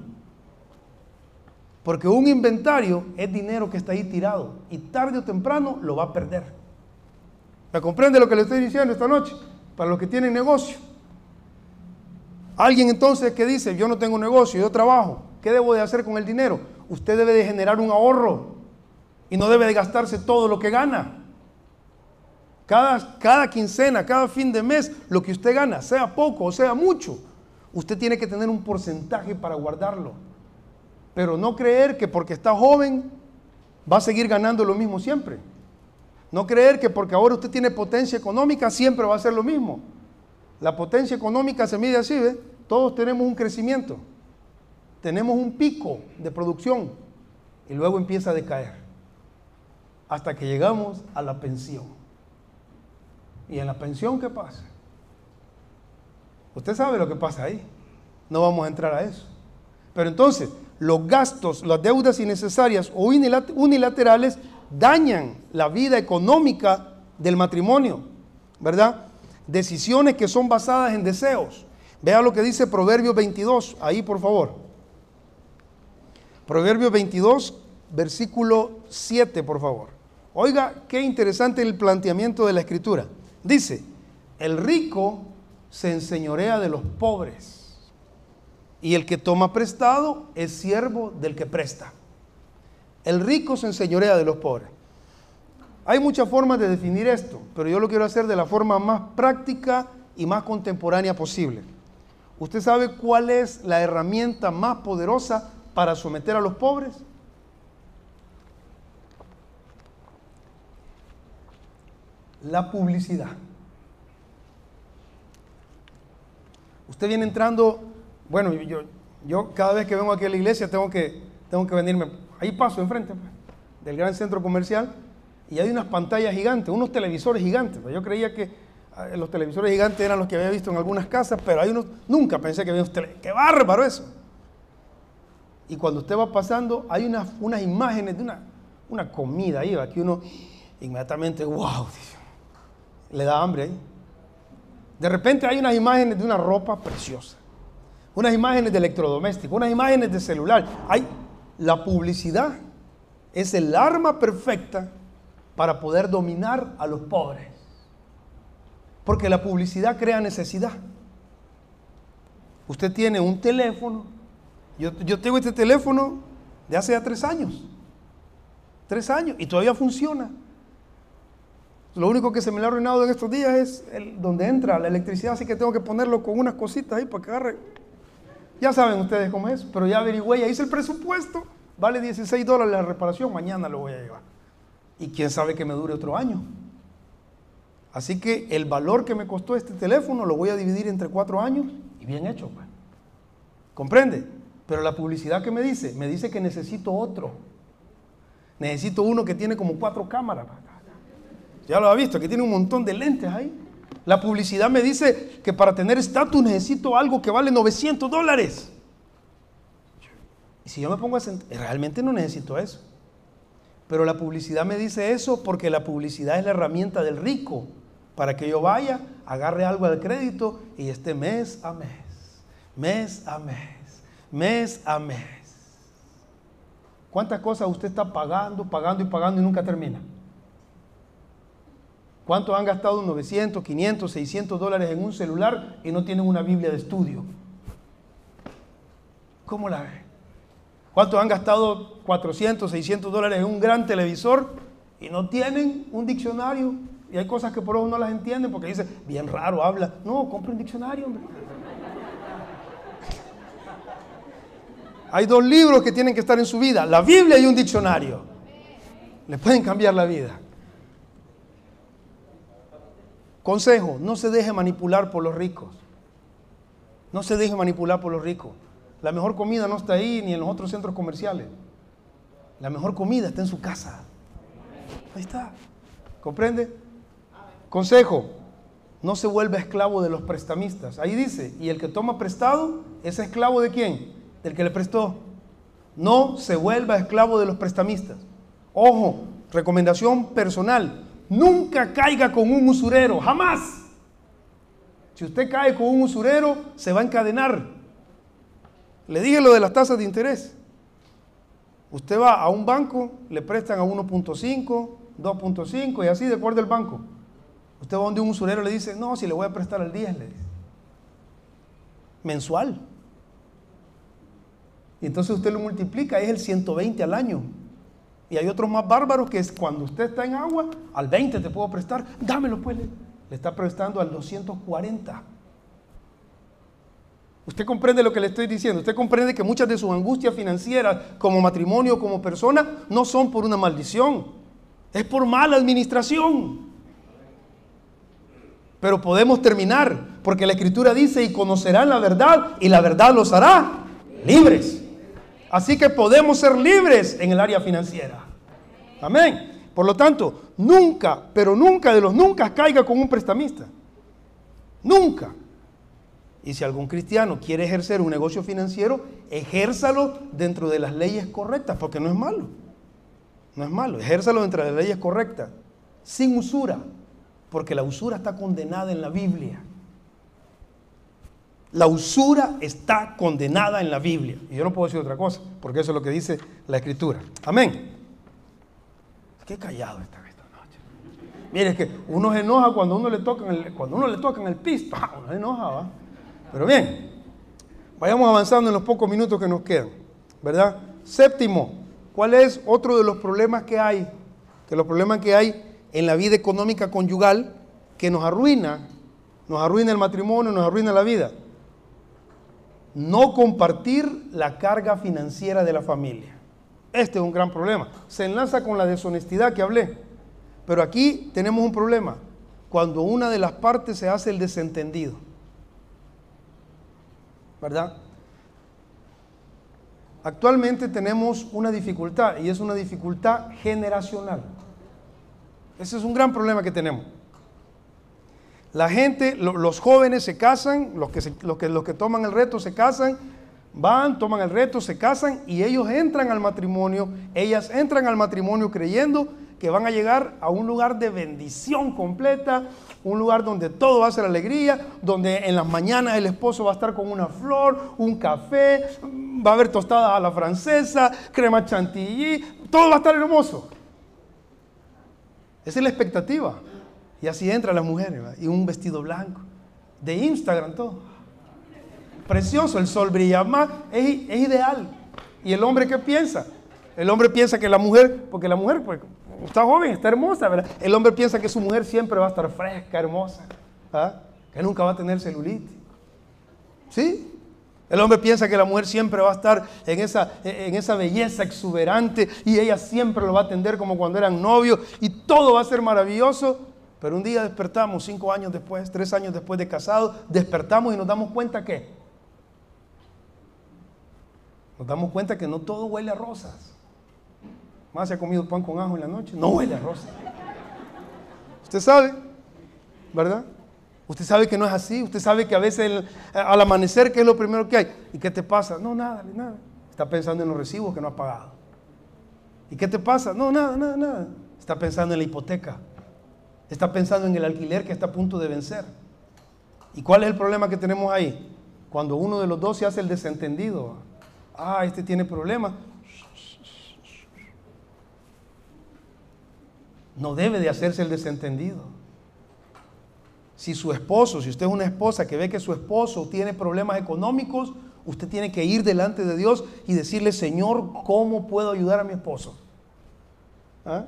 Porque un inventario es dinero que está ahí tirado y tarde o temprano lo va a perder. ¿Me comprende lo que le estoy diciendo esta noche? Para los que tienen negocio. Alguien entonces que dice, yo no tengo negocio, yo trabajo, ¿qué debo de hacer con el dinero? Usted debe de generar un ahorro y no debe de gastarse todo lo que gana. Cada, cada quincena, cada fin de mes, lo que usted gana, sea poco o sea mucho, usted tiene que tener un porcentaje para guardarlo. Pero no creer que porque está joven va a seguir ganando lo mismo siempre. No creer que porque ahora usted tiene potencia económica siempre va a ser lo mismo. La potencia económica se mide así, ¿ve? Todos tenemos un crecimiento. Tenemos un pico de producción y luego empieza a decaer. Hasta que llegamos a la pensión. ¿Y en la pensión qué pasa? Usted sabe lo que pasa ahí. No vamos a entrar a eso. Pero entonces, los gastos, las deudas innecesarias o unilaterales dañan la vida económica del matrimonio, ¿verdad? Decisiones que son basadas en deseos. Vea lo que dice Proverbios 22, ahí por favor. Proverbios 22, versículo 7, por favor. Oiga, qué interesante el planteamiento de la escritura. Dice, el rico se enseñorea de los pobres y el que toma prestado es siervo del que presta. El rico se enseñorea de los pobres. Hay muchas formas de definir esto, pero yo lo quiero hacer de la forma más práctica y más contemporánea posible. ¿Usted sabe cuál es la herramienta más poderosa para someter a los pobres? La publicidad. Usted viene entrando, bueno, yo, yo cada vez que vengo aquí a la iglesia tengo que, tengo que venirme, ahí paso enfrente pues, del gran centro comercial y hay unas pantallas gigantes, unos televisores gigantes. Pues. Yo creía que ah, los televisores gigantes eran los que había visto en algunas casas, pero hay unos, nunca pensé que había unos televisores. ¡Qué bárbaro eso! Y cuando usted va pasando, hay unas, unas imágenes de una, una comida ahí, que uno inmediatamente, wow, le da hambre ahí. De repente hay unas imágenes de una ropa preciosa, unas imágenes de electrodomésticos, unas imágenes de celular. Hay la publicidad es el arma perfecta para poder dominar a los pobres. Porque la publicidad crea necesidad. Usted tiene un teléfono. Yo, yo tengo este teléfono de hace ya tres años. Tres años y todavía funciona. Lo único que se me le ha arruinado en estos días es el, donde entra la electricidad, así que tengo que ponerlo con unas cositas ahí para que agarre. Ya saben ustedes cómo es, pero ya averigüé, ya hice el presupuesto, vale 16 dólares la reparación, mañana lo voy a llevar. Y quién sabe que me dure otro año. Así que el valor que me costó este teléfono lo voy a dividir entre cuatro años y bien hecho. Pues. ¿Comprende? Pero la publicidad que me dice, me dice que necesito otro. Necesito uno que tiene como cuatro cámaras. Ya lo ha visto, que tiene un montón de lentes ahí. La publicidad me dice que para tener estatus necesito algo que vale 900 dólares. Y si yo me pongo a sentir, realmente no necesito eso. Pero la publicidad me dice eso porque la publicidad es la herramienta del rico para que yo vaya, agarre algo al crédito y esté mes a mes, mes a mes, mes a mes. ¿Cuántas cosas usted está pagando, pagando y pagando y nunca termina? ¿Cuántos han gastado 900, 500, 600 dólares en un celular y no tienen una Biblia de estudio? ¿Cómo la ve? ¿Cuántos han gastado 400, 600 dólares en un gran televisor y no tienen un diccionario? Y hay cosas que por eso no las entienden porque dice, bien raro, habla. No, compre un diccionario, hombre. Hay dos libros que tienen que estar en su vida, la Biblia y un diccionario. Le pueden cambiar la vida. Consejo, no se deje manipular por los ricos. No se deje manipular por los ricos. La mejor comida no está ahí ni en los otros centros comerciales. La mejor comida está en su casa. Ahí está. ¿Comprende? Consejo, no se vuelva esclavo de los prestamistas. Ahí dice, y el que toma prestado es esclavo de quién? Del que le prestó. No se vuelva esclavo de los prestamistas. Ojo, recomendación personal. Nunca caiga con un usurero, jamás. Si usted cae con un usurero, se va a encadenar. Le dije lo de las tasas de interés. Usted va a un banco, le prestan a 1.5, 2.5 y así de acuerdo al banco. Usted va donde un usurero le dice, no, si le voy a prestar al 10, le dice. Mensual. Y entonces usted lo multiplica, es el 120 al año. Y hay otros más bárbaros que es cuando usted está en agua, al 20 te puedo prestar, dámelo pues. Le, está prestando al 240. Usted comprende lo que le estoy diciendo. Usted comprende que muchas de sus angustias financieras, como matrimonio, como persona, no son por una maldición. Es por mala administración. Pero podemos terminar, porque la Escritura dice, y conocerán la verdad, y la verdad los hará libres. Así que podemos ser libres en el área financiera. Amén. Por lo tanto, nunca, pero nunca de los nunca caiga con un prestamista. Nunca. Y si algún cristiano quiere ejercer un negocio financiero, ejérzalo dentro de las leyes correctas, porque no es malo. No es malo, ejérzalo dentro de las leyes correctas, sin usura, porque la usura está condenada en la Biblia. La usura está condenada en la Biblia. Y yo no puedo decir otra cosa, porque eso es lo que dice la Escritura. Amén. Qué callado está esta noche. Mire, es que uno se enoja cuando uno le toca en el, cuando uno le toca en el pisto. Uno se enoja, ¿va? Pero bien, vayamos avanzando en los pocos minutos que nos quedan, ¿verdad? Séptimo, ¿cuál es otro de los problemas que hay? Que los problemas que hay en la vida económica conyugal que nos arruina, nos arruina el matrimonio, nos arruina la vida. No compartir la carga financiera de la familia. Este es un gran problema. Se enlaza con la deshonestidad que hablé. Pero aquí tenemos un problema. Cuando una de las partes se hace el desentendido. ¿verdad? Actualmente tenemos una dificultad y es una dificultad generacional. Ese es un gran problema que tenemos. La gente, los jóvenes se casan, los que, los, que, los que toman el reto se casan, van, toman el reto, se casan y ellos entran al matrimonio, ellas entran al matrimonio creyendo que van a llegar a un lugar de bendición completa, un lugar donde todo va a ser alegría, donde en las mañanas el esposo va a estar con una flor, un café, va a haber tostada a la francesa, crema chantilly, todo va a estar hermoso. Esa es la expectativa. Y así entran las mujeres, y un vestido blanco, de Instagram todo. Precioso, el sol brilla más, es, es ideal. ¿Y el hombre qué piensa? El hombre piensa que la mujer, porque la mujer, pues, está joven, está hermosa, ¿verdad? El hombre piensa que su mujer siempre va a estar fresca, hermosa, ¿ah? que nunca va a tener celulitis. ¿Sí? El hombre piensa que la mujer siempre va a estar en esa, en esa belleza exuberante y ella siempre lo va a atender como cuando eran novios y todo va a ser maravilloso. Pero un día despertamos, cinco años después, tres años después de casado, despertamos y nos damos cuenta que nos damos cuenta que no todo huele a rosas. Más se ha comido pan con ajo en la noche, no huele a rosa. Usted sabe, ¿verdad? Usted sabe que no es así. Usted sabe que a veces al amanecer, ¿qué es lo primero que hay? ¿Y qué te pasa? No, nada, nada. Está pensando en los recibos que no ha pagado. ¿Y qué te pasa? No, nada, nada, nada. Está pensando en la hipoteca. Está pensando en el alquiler que está a punto de vencer. ¿Y cuál es el problema que tenemos ahí? Cuando uno de los dos se hace el desentendido. Ah, este tiene problemas. no debe de hacerse el desentendido. Si su esposo, si usted es una esposa que ve que su esposo tiene problemas económicos, usted tiene que ir delante de Dios y decirle, Señor, ¿cómo puedo ayudar a mi esposo? ¿Ah?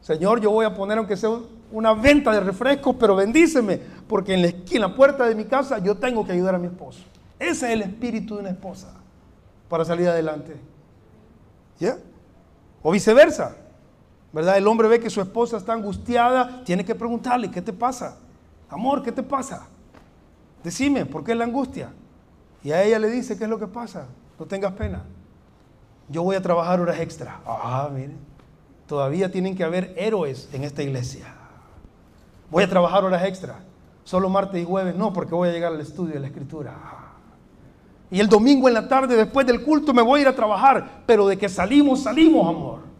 Señor, yo voy a poner aunque sea una venta de refrescos, pero bendíceme, porque en la esquina, en la puerta de mi casa, yo tengo que ayudar a mi esposo. Ese es el espíritu de una esposa para salir adelante. ¿Ya? O viceversa. ¿verdad? El hombre ve que su esposa está angustiada, tiene que preguntarle, ¿qué te pasa? Amor, ¿qué te pasa? Decime, ¿por qué la angustia? Y a ella le dice, ¿qué es lo que pasa? No tengas pena. Yo voy a trabajar horas extra. Ah, miren, todavía tienen que haber héroes en esta iglesia. Voy a trabajar horas extra. Solo martes y jueves, no, porque voy a llegar al estudio de la escritura. Y el domingo en la tarde, después del culto, me voy a ir a trabajar. Pero de que salimos, salimos, amor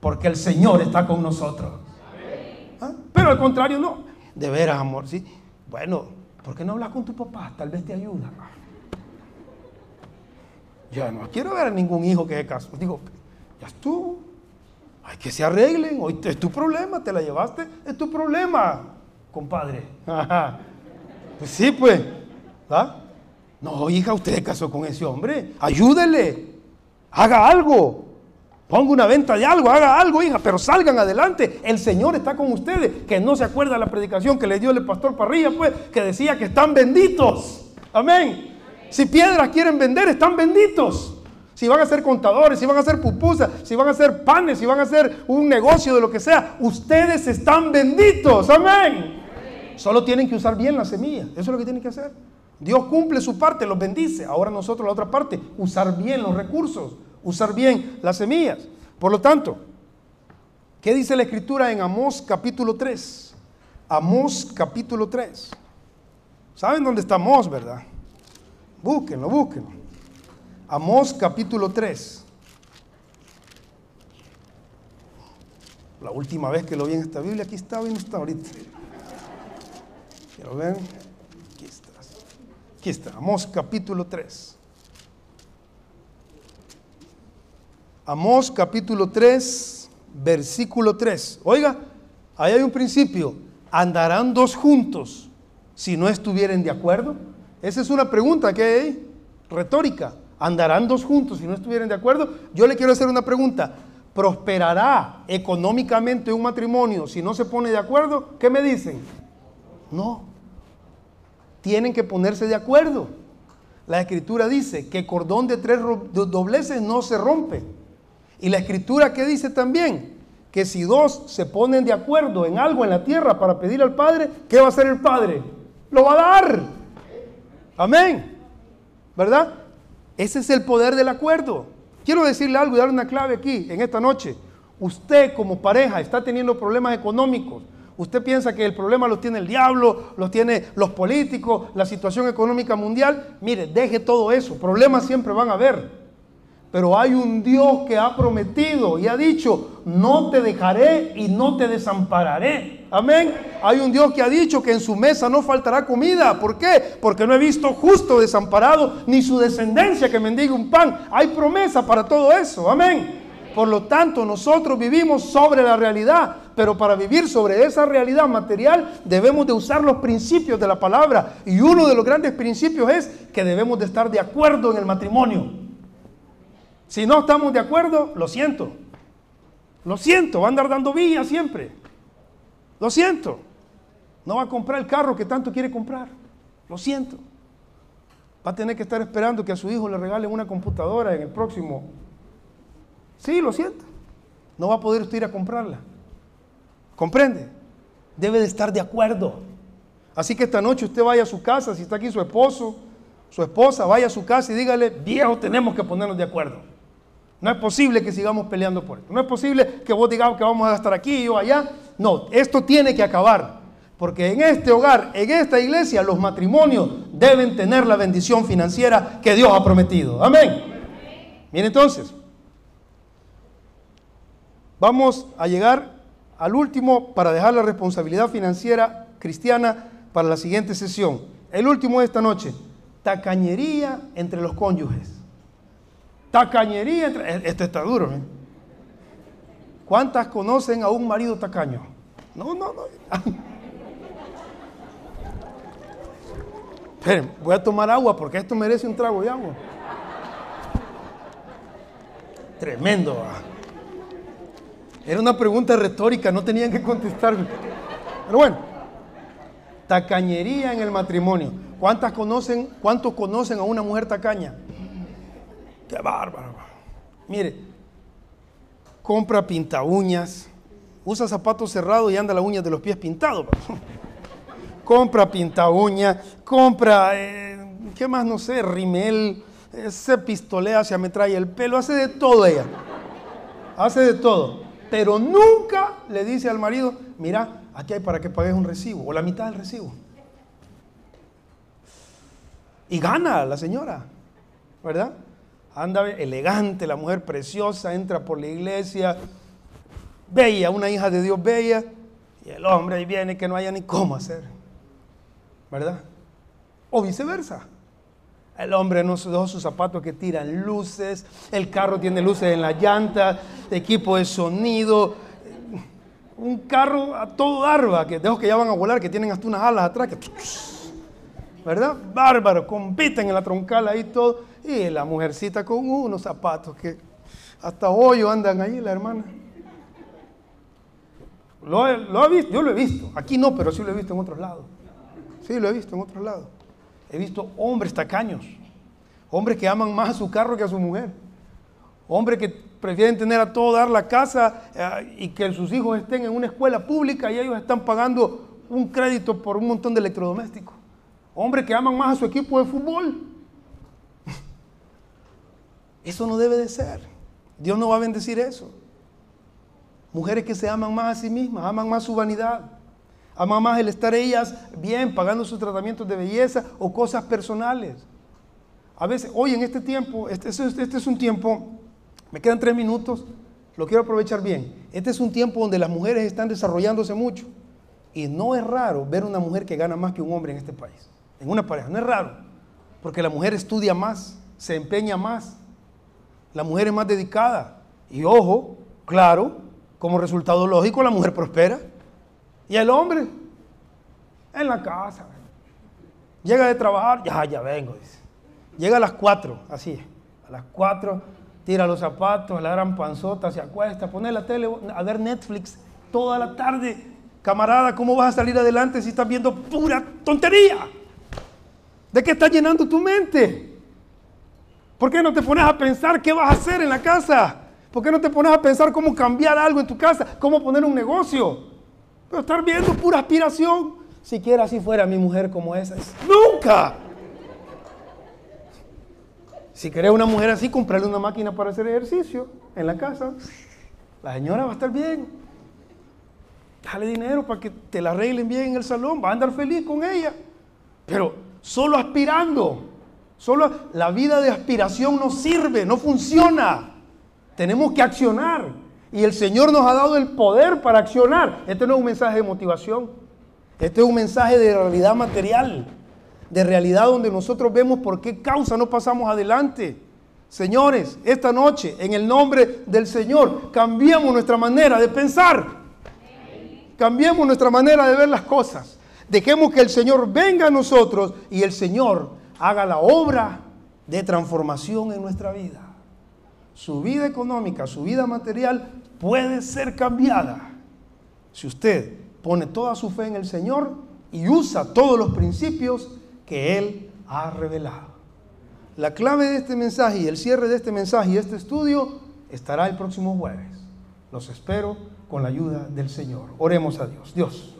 porque el Señor está con nosotros. ¿Ah? Pero al contrario, no. De veras, amor, sí. Bueno, ¿por qué no hablas con tu papá? Tal vez te ayuda. Ya no quiero ver a ningún hijo que se caso. Digo, ya es tú. Hay que se arreglen. Hoy es tu problema, te la llevaste, es tu problema, compadre. Pues sí, pues. ¿Ah? No, hija, usted casó con ese hombre. Ayúdele. Haga algo. Ponga una venta de algo, haga algo, hija, pero salgan adelante. El Señor está con ustedes. Que no se acuerda la predicación que le dio el pastor Parrilla, pues, que decía que están benditos. Amén. Si piedras quieren vender, están benditos. Si van a ser contadores, si van a ser pupusas, si van a hacer panes, si van a hacer un negocio de lo que sea, ustedes están benditos. Amén. Solo tienen que usar bien la semilla. Eso es lo que tienen que hacer. Dios cumple su parte, los bendice. Ahora nosotros la otra parte, usar bien los recursos usar bien las semillas. Por lo tanto, ¿qué dice la escritura en Amós capítulo 3? Amós capítulo 3. ¿Saben dónde está Amós, verdad? Búsquenlo, búsquenlo. Amós capítulo 3. La última vez que lo vi en esta Biblia, aquí estaba y no está ahorita. Quiero ver. Aquí está. Aquí está. Amós capítulo 3. Amós capítulo 3, versículo 3. Oiga, ahí hay un principio. ¿Andarán dos juntos si no estuvieren de acuerdo? Esa es una pregunta que hay retórica. ¿Andarán dos juntos si no estuvieran de acuerdo? Yo le quiero hacer una pregunta. ¿Prosperará económicamente un matrimonio si no se pone de acuerdo? ¿Qué me dicen? No. Tienen que ponerse de acuerdo. La escritura dice que cordón de tres dobleces no se rompe. Y la escritura que dice también que si dos se ponen de acuerdo en algo en la tierra para pedir al Padre, ¿qué va a hacer el Padre? Lo va a dar. Amén. ¿Verdad? Ese es el poder del acuerdo. Quiero decirle algo y darle una clave aquí en esta noche. Usted como pareja está teniendo problemas económicos. Usted piensa que el problema lo tiene el diablo, lo tiene los políticos, la situación económica mundial. Mire, deje todo eso. Problemas siempre van a haber. Pero hay un Dios que ha prometido y ha dicho, no te dejaré y no te desampararé. Amén. Hay un Dios que ha dicho que en su mesa no faltará comida. ¿Por qué? Porque no he visto justo desamparado ni su descendencia que mendigue un pan. Hay promesa para todo eso. Amén. Por lo tanto, nosotros vivimos sobre la realidad, pero para vivir sobre esa realidad material debemos de usar los principios de la palabra. Y uno de los grandes principios es que debemos de estar de acuerdo en el matrimonio. Si no estamos de acuerdo, lo siento. Lo siento, va a andar dando vía siempre. Lo siento. No va a comprar el carro que tanto quiere comprar. Lo siento. Va a tener que estar esperando que a su hijo le regalen una computadora en el próximo. Sí, lo siento. No va a poder usted ir a comprarla. ¿Comprende? Debe de estar de acuerdo. Así que esta noche usted vaya a su casa, si está aquí su esposo, su esposa, vaya a su casa y dígale, viejo, tenemos que ponernos de acuerdo. No es posible que sigamos peleando por esto. No es posible que vos digamos que vamos a estar aquí y yo allá. No, esto tiene que acabar. Porque en este hogar, en esta iglesia, los matrimonios deben tener la bendición financiera que Dios ha prometido. Amén. Bien, entonces, vamos a llegar al último para dejar la responsabilidad financiera cristiana para la siguiente sesión. El último de esta noche, tacañería entre los cónyuges. Tacañería, este está duro. ¿eh? ¿Cuántas conocen a un marido tacaño? No, no, no. Esperen, voy a tomar agua porque esto merece un trago de agua. Tremendo. Era una pregunta retórica, no tenían que contestarme. Pero bueno, tacañería en el matrimonio. ¿Cuántas conocen, cuántos conocen a una mujer tacaña? Qué bárbaro. Mire, compra pinta uñas, usa zapatos cerrados y anda la uña de los pies pintados. compra pinta uñas, compra, eh, ¿qué más no sé? Rimel, eh, se pistolea, se ametralla el pelo, hace de todo ella. Hace de todo. Pero nunca le dice al marido, mira, aquí hay para que pagues un recibo, o la mitad del recibo. Y gana la señora, ¿verdad? Anda elegante, la mujer preciosa, entra por la iglesia, bella, una hija de Dios bella, y el hombre ahí viene que no haya ni cómo hacer, ¿verdad? O viceversa. El hombre no dejó sus zapatos que tiran luces, el carro tiene luces en la llanta, equipo de sonido, un carro a todo arba, que dejo que ya van a volar, que tienen hasta unas alas atrás, que, ¿verdad? Bárbaro, compiten en la troncal ahí todo. Y la mujercita con unos zapatos que hasta hoyo andan ahí, la hermana. Lo, ha visto, yo lo he visto. Aquí no, pero sí lo he visto en otros lados. Sí, lo he visto en otros lados. He visto hombres tacaños. Hombres que aman más a su carro que a su mujer. Hombres que prefieren tener a todo dar la casa eh, y que sus hijos estén en una escuela pública y ellos están pagando un crédito por un montón de electrodomésticos. Hombres que aman más a su equipo de fútbol eso no debe de ser. Dios no va a bendecir eso. Mujeres que se aman más a sí mismas, aman más su vanidad, aman más el estar ellas bien, pagando sus tratamientos de belleza o cosas personales. a veces, hoy en este tiempo, este, este, este es un tiempo, me quedan tres minutos, lo quiero aprovechar bien. Este es un tiempo donde las mujeres están desarrollándose mucho. Y no es raro ver una mujer que gana más que un hombre en este país, en una pareja. No es raro, porque la mujer estudia más, se empeña más, la mujer es más dedicada. Y ojo, claro, como resultado lógico, la mujer prospera. Y el hombre, en la casa. Llega de trabajar, ya, ya vengo, dice. Llega a las cuatro, así, a las cuatro, tira los zapatos, la gran panzota, se acuesta, pone la tele a ver Netflix toda la tarde. Camarada, ¿cómo vas a salir adelante si estás viendo pura tontería? ¿De qué está llenando tu mente? ¿Por qué no te pones a pensar qué vas a hacer en la casa? ¿Por qué no te pones a pensar cómo cambiar algo en tu casa? ¿Cómo poner un negocio? Pero estar viendo pura aspiración. Siquiera así fuera mi mujer como esa. ¡Nunca! Si querés una mujer así, comprarle una máquina para hacer ejercicio en la casa. La señora va a estar bien. Dale dinero para que te la arreglen bien en el salón. Va a andar feliz con ella. Pero solo aspirando. Solo la vida de aspiración no sirve, no funciona. Tenemos que accionar. Y el Señor nos ha dado el poder para accionar. Este no es un mensaje de motivación. Este es un mensaje de realidad material. De realidad donde nosotros vemos por qué causa no pasamos adelante. Señores, esta noche, en el nombre del Señor, cambiemos nuestra manera de pensar. Cambiemos nuestra manera de ver las cosas. Dejemos que el Señor venga a nosotros y el Señor haga la obra de transformación en nuestra vida. Su vida económica, su vida material puede ser cambiada si usted pone toda su fe en el Señor y usa todos los principios que Él ha revelado. La clave de este mensaje y el cierre de este mensaje y este estudio estará el próximo jueves. Los espero con la ayuda del Señor. Oremos a Dios. Dios.